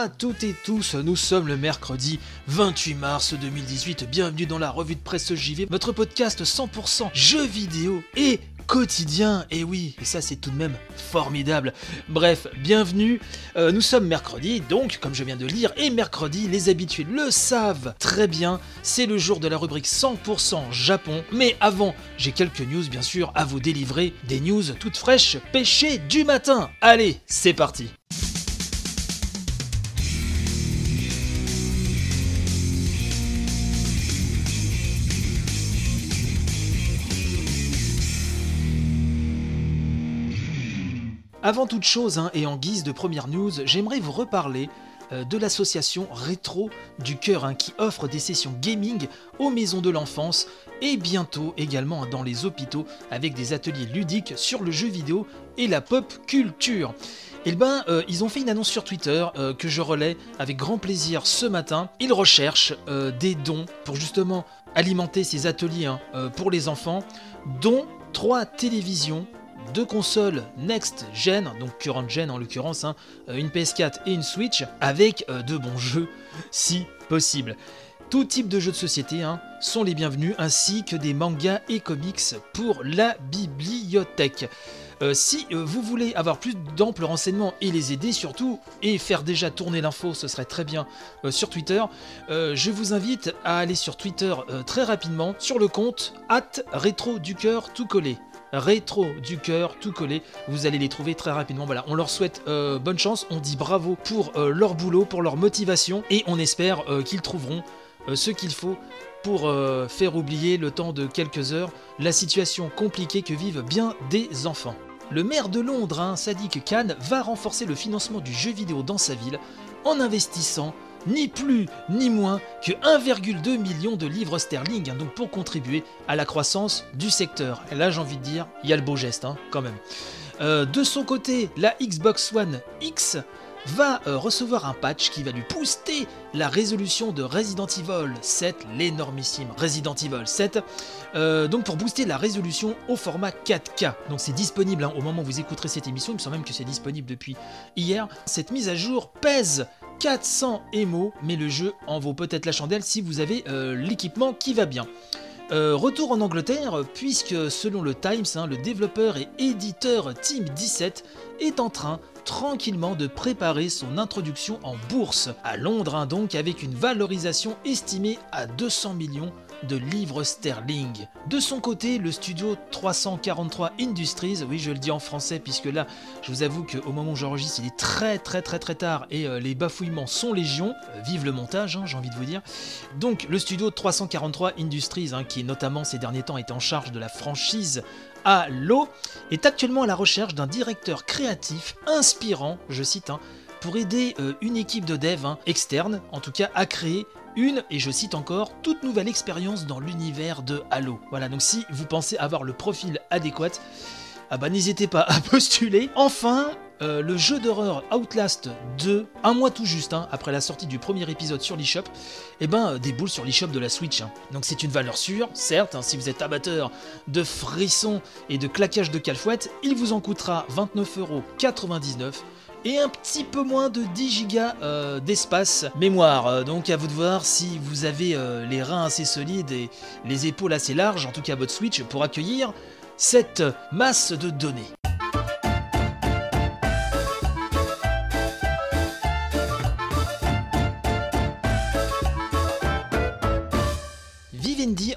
à toutes et tous, nous sommes le mercredi 28 mars 2018, bienvenue dans la revue de presse JV, votre podcast 100% jeux vidéo et quotidien, et oui, et ça c'est tout de même formidable. Bref, bienvenue, Euh, nous sommes mercredi, donc comme je viens de lire, et mercredi, les habitués le savent très bien, c'est le jour de la rubrique 100% Japon, mais avant, j'ai quelques news bien sûr à vous délivrer, des news toutes fraîches, pêchées du matin. Allez, c'est parti Avant toute chose, hein, et en guise de première news, j'aimerais vous reparler euh, de l'association Rétro du Cœur, hein, qui offre des sessions gaming aux maisons de l'enfance et bientôt également dans les hôpitaux avec des ateliers ludiques sur le jeu vidéo et la pop culture. Et ben, euh, ils ont fait une annonce sur Twitter euh, que je relais avec grand plaisir ce matin. Ils recherchent des dons pour justement alimenter ces ateliers hein, pour les enfants, dont trois télévisions deux consoles next gen, donc current gen en l'occurrence, hein, euh, une PS4 et une Switch, avec euh, de bons jeux si possible. Tout type de jeux de société hein, sont les bienvenus, ainsi que des mangas et comics pour la bibliothèque. Euh, si vous voulez avoir plus d'amples renseignements et les aider surtout, et faire déjà tourner l'info, ce serait très bien sur Twitter, je vous invite à aller sur Twitter très rapidement sur le compte at rétro du cœur tout collé rétro du cœur tout collé. Vous allez les trouver très rapidement. Voilà, on leur souhaite euh, bonne chance. On dit bravo pour euh, leur boulot, pour leur motivation, et on espère euh, qu'ils trouveront ce qu'il faut pour faire oublier le temps de quelques heures la situation compliquée que vivent bien des enfants. Le maire de Londres, hein, Sadiq Khan, va renforcer le financement du jeu vidéo dans sa ville en investissant ni plus ni moins que 1,2 million de livres sterling, hein, donc pour contribuer à la croissance du secteur. Et là, j'ai envie de dire, il y a le beau geste, hein, quand même. Euh, de son côté, la Xbox One X va euh, recevoir un patch qui va lui booster la résolution de Resident Evil 7, l'énormissime Resident Evil 7, euh, donc pour booster la résolution au format 4K. Donc c'est disponible hein, au moment où vous écouterez cette émission, il me semble même que c'est disponible depuis hier. Cette mise à jour pèse 400 émaux, mais le jeu en vaut peut-être la chandelle si vous avez euh, l'équipement qui va bien. Euh, retour en Angleterre, puisque selon le Times, hein, le développeur et éditeur Team 17 est en train tranquillement de préparer son introduction en bourse à Londres, hein, donc avec une valorisation estimée à 200 millions de livres sterling. De son côté, le studio 343 Industries, oui je le dis en français puisque là je vous avoue qu'au moment où j'enregistre il est très très très très tard et euh, les bafouillements sont légion, Euh, vive le montage hein, j'ai envie de vous dire. Donc le studio 343 Industries hein, qui notamment ces derniers temps est en charge de la franchise Halo est actuellement à la recherche d'un directeur créatif inspirant, je cite, hein, pour aider euh, une équipe de dev hein, externe, en tout cas, à créer une, et je cite encore, toute nouvelle expérience dans l'univers de Halo. Voilà, donc si vous pensez avoir le profil adéquat, ah bah n'hésitez pas à postuler. Enfin, euh, le jeu d'horreur Outlast 2, un mois tout juste hein, après la sortie du premier épisode sur l'eShop, et ben euh, déboule sur l'eShop de la Switch. hein. Donc c'est une valeur sûre, certes, hein, si vous êtes amateur de frissons et de claquages de calfouette, il vous en coûtera 29,99€ et un petit peu moins de 10 gigas euh, d'espace mémoire. Euh, Donc à vous de voir si vous avez euh, les reins assez solides et les épaules assez larges, en tout cas votre Switch, pour accueillir cette masse de données.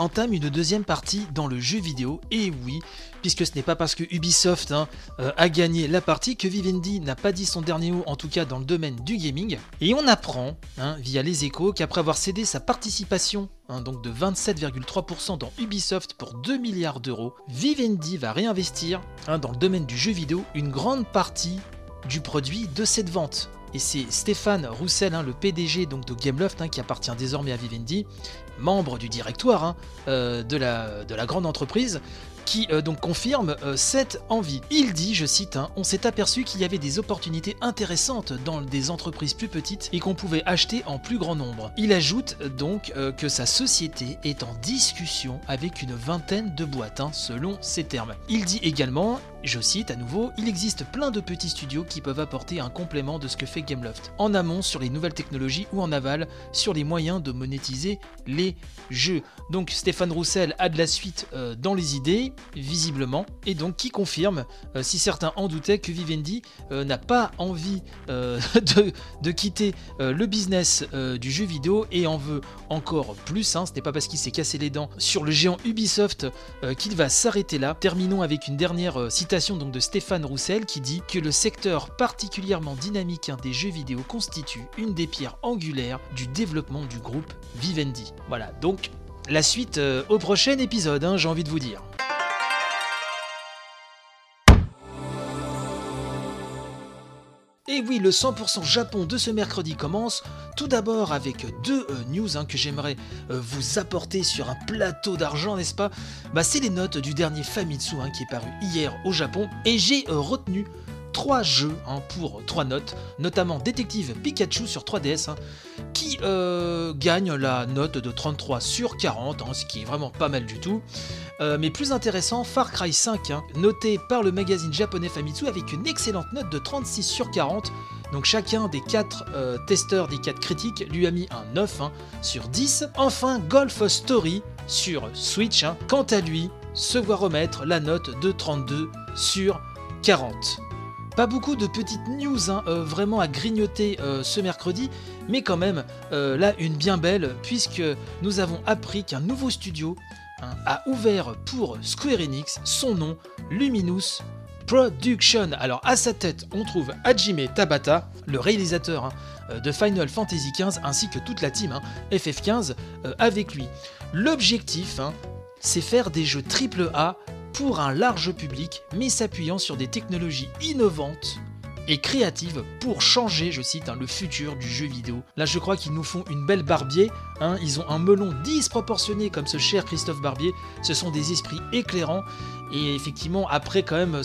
Entame une deuxième partie dans le jeu vidéo, et oui, puisque ce n'est pas parce que Ubisoft hein, euh, a gagné la partie que Vivendi n'a pas dit son dernier mot, en tout cas dans le domaine du gaming. Et on apprend, hein, via les échos, qu'après avoir cédé sa participation hein, donc de 27,3% dans Ubisoft pour 2 milliards d'euros, Vivendi va réinvestir dans le domaine du jeu vidéo une grande partie du produit de cette vente. Et c'est Stéphane Roussel, le PDG de Gameloft, qui appartient désormais à Vivendi, membre du directoire hein, euh, de, la, de la grande entreprise, qui euh, donc confirme euh, cette envie. Il dit, je cite, hein, on s'est aperçu qu'il y avait des opportunités intéressantes dans des entreprises plus petites et qu'on pouvait acheter en plus grand nombre. Il ajoute donc que sa société est en discussion avec une vingtaine de boîtes, hein, selon ses termes. Il dit également, je cite à nouveau, il existe plein de petits studios qui peuvent apporter un complément de ce que fait Gameloft, en amont sur les nouvelles technologies ou en aval sur les moyens de monétiser les jeux. Donc Stéphane Roussel a de la suite euh, dans les idées, visiblement, et donc qui confirme, euh, si certains en doutaient, que Vivendi euh, n'a pas envie de, quitter le business du jeu vidéo et en veut encore plus. Hein. Ce n'est pas parce qu'il s'est cassé les dents sur le géant Ubisoft qu'il va s'arrêter là. Terminons avec une dernière euh, citation donc de Stéphane Roussel qui dit que le secteur particulièrement dynamique des jeux vidéo constitue une des pierres angulaires du développement du groupe Vivendi. Voilà, donc la suite euh, au prochain épisode, hein, j'ai envie de vous dire. Et oui, le 100% Japon de ce mercredi commence. Tout d'abord avec deux euh, news hein, que j'aimerais euh, vous apporter sur un plateau d'argent, n'est-ce pas? Bah, C'est les notes du dernier Famitsu hein, qui est paru hier au Japon. Et j'ai euh, retenu trois jeux hein, pour trois notes, notamment Détective Pikachu sur 3DS, hein, qui gagne la note de 33 sur 40, hein, ce qui est vraiment pas mal du tout. Euh, mais plus intéressant, Far Cry 5, hein, noté par le magazine japonais Famitsu avec une excellente note de 36 sur 40. Donc chacun des 4 testeurs, des 4 critiques, lui a mis un 9 hein, sur 10. Enfin, Golf Story sur Switch, hein, quant à lui, se voit remettre la note de 32 sur 40. Pas beaucoup de petites news euh, vraiment à grignoter euh, ce mercredi, mais quand même euh, là une bien belle puisque nous avons appris qu'un nouveau studio a ouvert pour Square Enix son nom Luminous Production. Alors à sa tête on trouve Hajime Tabata, le réalisateur hein, euh, de Final Fantasy XV ainsi que toute la team hein, FF15 euh, avec lui. L'objectif hein, c'est faire des jeux AAA pour un large public, mais s'appuyant sur des technologies innovantes et créatives pour changer, je cite, hein, le futur du jeu vidéo. Là, je crois qu'ils nous font une belle barbier. hein, ils ont un melon disproportionné comme ce cher Christophe Barbier. Ce sont des esprits éclairants. Et effectivement, après quand même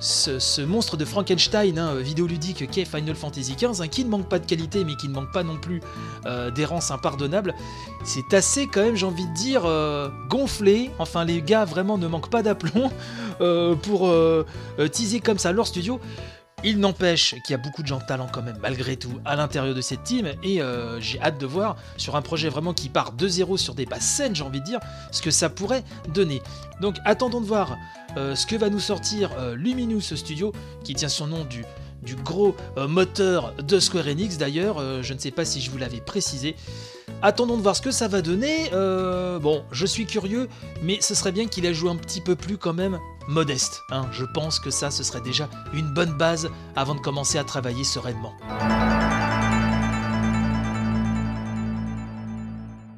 ce, monstre de Frankenstein hein, vidéoludique qu'est Final Fantasy XV, hein, qui ne manque pas de qualité, mais qui ne manque pas non plus euh, d'errance impardonnable, c'est assez quand même, j'ai envie de dire, euh, gonflé. Enfin, les gars vraiment ne manquent pas d'aplomb euh, pour teaser comme ça leur studio. Il n'empêche qu'il y a beaucoup de gens de talent quand même, malgré tout, à l'intérieur de cette team, et euh, j'ai hâte de voir sur un projet vraiment qui part de zéro sur des basses scènes, j'ai envie de dire, ce que ça pourrait donner. Donc attendons de voir euh, ce que va nous sortir euh, Luminous Studio, qui tient son nom du, du gros euh, moteur de Square Enix d'ailleurs, euh, je ne sais pas si je vous l'avais précisé. Attendons de voir ce que ça va donner. Euh, bon, je suis curieux, mais ce serait bien qu'il ait joué un petit peu plus quand même modeste. hein. Je pense que ça, ce serait déjà une bonne base avant de commencer à travailler sereinement.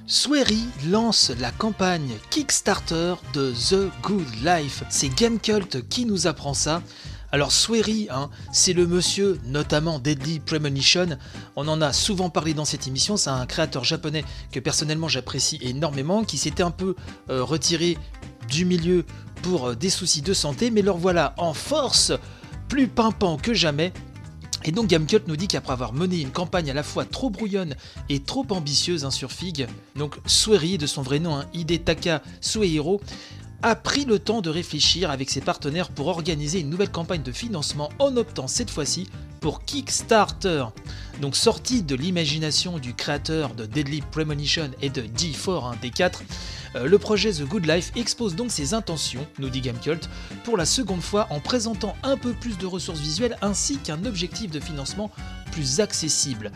Swery lance la campagne Kickstarter de The Good Life. C'est Gamecult qui nous apprend ça. Alors Swery, hein, c'est le monsieur, notamment Deadly Premonition. On en a souvent parlé dans cette émission. C'est un créateur japonais que personnellement j'apprécie énormément, qui s'était un peu euh, retiré du milieu pour euh, des soucis de santé, mais leur voilà en force, plus pimpant que jamais. Et donc Gamecult nous dit qu'après avoir mené une campagne à la fois trop brouillonne et trop ambitieuse hein, sur Fig, donc Sueri de son vrai nom, hein, Hidetaka Suehiro, a pris le temps de réfléchir avec ses partenaires pour organiser une nouvelle campagne de financement en optant cette fois-ci pour Kickstarter. Donc sorti de l'imagination du créateur de Deadly Premonition et de D4, hein, D4, euh, le projet The Good Life expose donc ses intentions, nous dit Gamecult, pour la seconde fois en présentant un peu plus de ressources visuelles ainsi qu'un objectif de financement plus accessible.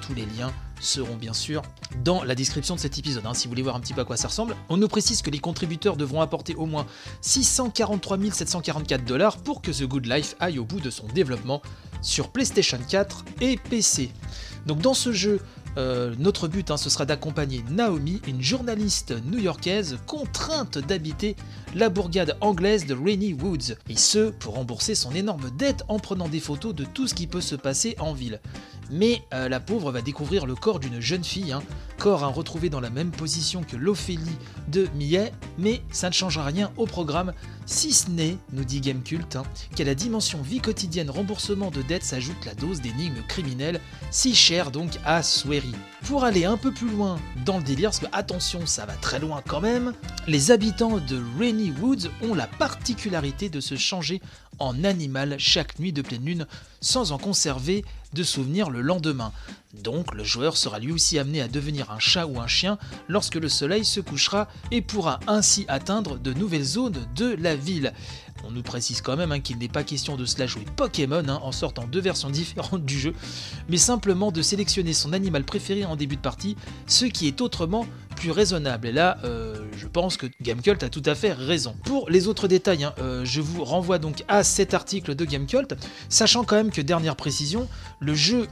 Tous les liens seront bien sûr dans la description de cet épisode, hein, si vous voulez voir un petit peu à quoi ça ressemble. On nous précise que les contributeurs devront apporter au moins 643 744 dollars pour que The Good Life aille au bout de son développement sur PlayStation 4 et PC. Donc dans ce jeu, euh, notre but, hein, ce sera d'accompagner Naomi, une journaliste new-yorkaise contrainte d'habiter la bourgade anglaise de Rainy Woods, et ce pour rembourser son énorme dette en prenant des photos de tout ce qui peut se passer en ville. mais euh, la pauvre va découvrir le corps d'une jeune fille, hein, corps retrouvé dans la même position que l'Ophélie de Millet, mais ça ne changera rien au programme, si ce n'est, nous dit Gamecult, hein, qu'à la dimension vie quotidienne remboursement de dettes s'ajoute la dose d'énigmes criminelles, si chère donc à Pour aller un peu plus loin dans le délire, parce que attention, ça va très loin quand même, les habitants de Rainy Woods ont la particularité de se changer en animal chaque nuit de pleine lune sans en conserver de souvenirs le lendemain. Donc le joueur sera lui aussi amené à devenir un chat ou un chien lorsque le soleil se couchera et pourra ainsi atteindre de nouvelles zones de la ville. On nous précise quand même hein, qu'il n'est pas question de se la jouer Pokémon hein, en sortant deux versions différentes du jeu, mais simplement de sélectionner son animal préféré en début de partie, ce qui est autrement plus raisonnable. Et là, euh, je pense que Gamecult a tout à fait raison. Pour les autres détails, hein, euh, je vous renvoie donc à cet article de Gamecult, sachant quand même que dernière précision, le jeu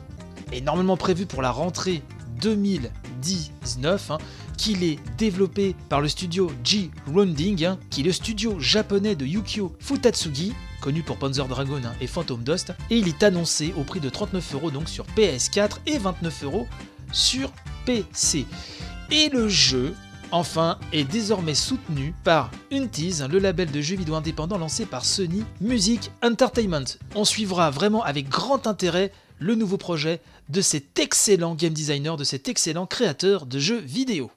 est normalement prévu pour la rentrée 2019, hein, qu'il est développé par le studio G Rounding, hein, qui est le studio japonais de Yukio Futatsugi, connu pour Panzer Dragon hein, et Phantom Dust, et il est annoncé au prix de 39 euros donc sur PS4 et 29 euros sur PC. Et le jeu, enfin, est désormais soutenu par Untease, le label de jeux vidéo indépendant lancé par Sony Music Entertainment. On suivra vraiment avec grand intérêt le nouveau projet de cet excellent game designer, de cet excellent créateur de jeux vidéo.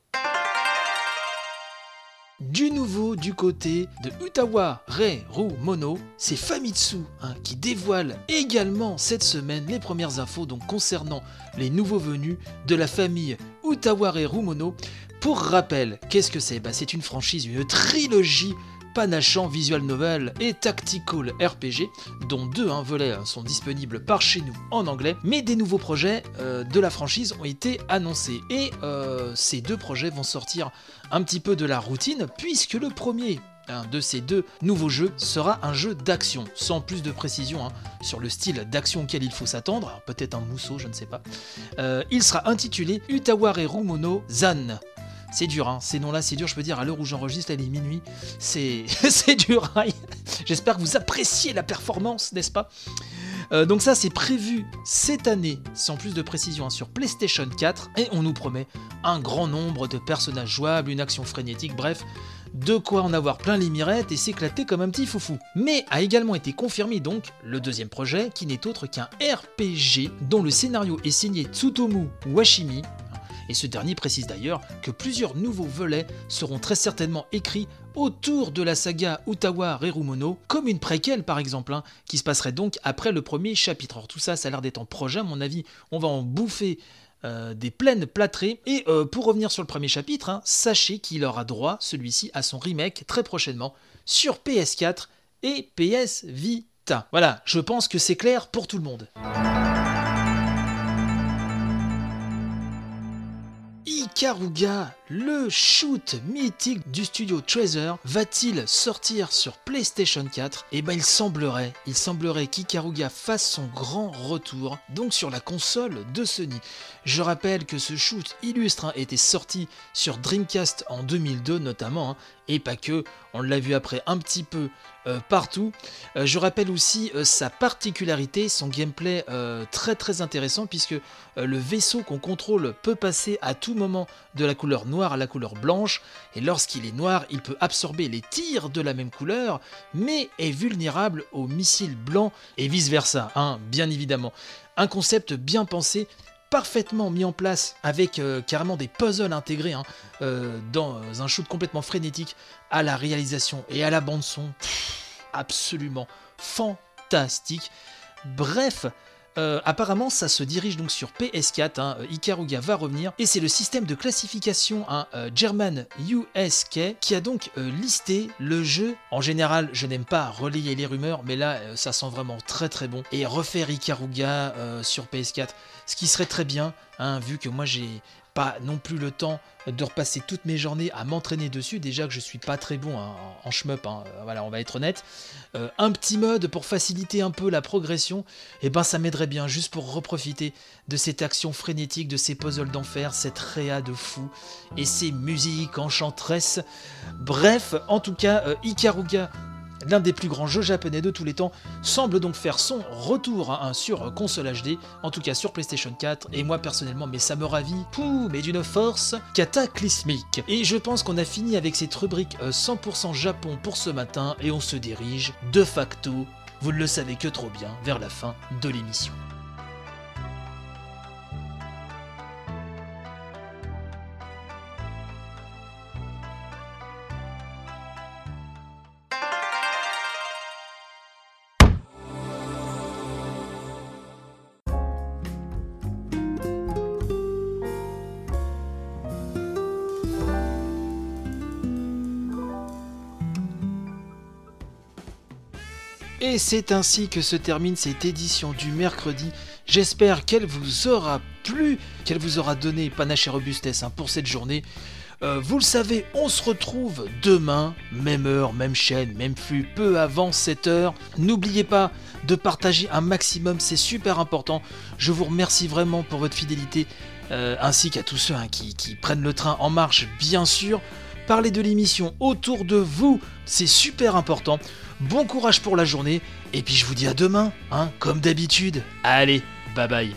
Du nouveau du côté de Utawa Reiru Mono, c'est Famitsu hein, qui dévoile également cette semaine les premières infos concernant les nouveaux venus de la famille Utawa Reiru Mono. Pour rappel, qu'est-ce que c'est? Bah, C'est une franchise, une trilogie panachant visual novel et tactical RPG, dont deux hein, volets hein, sont disponibles par chez nous en anglais, mais des nouveaux projets euh, de la franchise ont été annoncés. Et euh, ces deux projets vont sortir un petit peu de la routine, puisque le premier un de ces deux nouveaux jeux sera un jeu d'action, sans plus de précision hein, sur le style d'action auquel il faut s'attendre, peut-être un mousseau, je ne sais pas. Euh, il sera intitulé Utawareru Mono Zan, c'est dur, hein. ces noms-là, c'est dur, je peux dire, à l'heure où j'enregistre, il est minuit, c'est dur. Hein. J'espère que vous appréciez la performance, n'est-ce pas? Euh, donc ça c'est prévu cette année, sans plus de précision, hein, sur PlayStation 4, et on nous promet un grand nombre de personnages jouables, une action frénétique, bref, de quoi en avoir plein les mirettes et s'éclater comme un petit foufou. Mais a également été confirmé donc le deuxième projet, qui n'est autre qu'un RPG dont le scénario est signé Tsutomu Washimi, et ce dernier précise d'ailleurs que plusieurs nouveaux volets seront très certainement écrits autour de la saga Utawa Rerumono, comme une préquelle par exemple, hein, qui se passerait donc après le premier chapitre. Alors tout ça, ça a l'air d'être en projet, à mon avis, on va en bouffer euh, des plaines plâtrées. Et euh, pour revenir sur le premier chapitre, hein, sachez qu'il aura droit, celui-ci, à son remake très prochainement sur PS4 et PS Vita. Voilà, je pense que c'est clair pour tout le monde. Ikaruga, le shoot mythique du studio Treasure, va-t-il sortir sur PlayStation 4 Eh ben il semblerait, il semblerait qu'Ikaruga fasse son grand retour, donc sur la console de Sony. Je rappelle que ce shoot illustre hein, était sorti sur Dreamcast en 2002 notamment, hein, et pas que, on l'a vu après un petit peu euh, partout. Euh, je rappelle aussi euh, sa particularité, son gameplay très très intéressant puisque le vaisseau qu'on contrôle peut passer à tout moment de la couleur noire à la couleur blanche et lorsqu'il est noir il peut absorber les tirs de la même couleur mais est vulnérable aux missiles blancs et vice versa, hein, bien évidemment. Un concept bien pensé parfaitement mis en place avec carrément des puzzles intégrés hein, dans un shoot complètement frénétique à la réalisation et à la bande son absolument fantastique. Bref, euh, apparemment, ça se dirige donc sur PS4. Hein, euh, Ikaruga va revenir. Et c'est le système de classification hein, euh, German USK qui a donc listé le jeu. En général, je n'aime pas relayer les rumeurs, mais là, ça sent vraiment très très bon. Et refaire Ikaruga sur PS4, ce qui serait très bien, hein, vu que moi j'ai pas non plus le temps de repasser toutes mes journées à m'entraîner dessus. Déjà que je suis pas très bon en, en shmup, hein, euh, voilà, on va être honnête. Euh, un petit mode pour faciliter un peu la progression, et eh ben ça m'aiderait bien juste pour reprofiter de cette action frénétique, de ces puzzles d'enfer, cette réa de fou et ces musiques enchanteresses. Bref, en tout cas, euh, Ikaruga l'un des plus grands jeux japonais de tous les temps, semble donc faire son retour sur console HD, en tout cas sur PlayStation 4, et moi personnellement, mais ça me ravit, pouh, mais d'une force cataclysmique. Et je pense qu'on a fini avec cette rubrique euh, 100% Japon pour ce matin, et on se dirige de facto, vous ne le savez que trop bien, vers la fin de l'émission. Et c'est ainsi que se termine cette édition du mercredi. J'espère qu'elle vous aura plu, qu'elle vous aura donné panache et robustesse hein, pour cette journée. Euh, vous le savez, on se retrouve demain, même heure, même chaîne, même flux, peu avant 7 heures. N'oubliez pas de partager un maximum, c'est super important. Je vous remercie vraiment pour votre fidélité, euh, ainsi qu'à tous ceux hein, qui prennent le train en marche, bien sûr. Parlez de l'émission autour de vous, c'est super important. Bon courage pour la journée, et puis je vous dis à demain, hein, comme d'habitude. Allez, bye bye.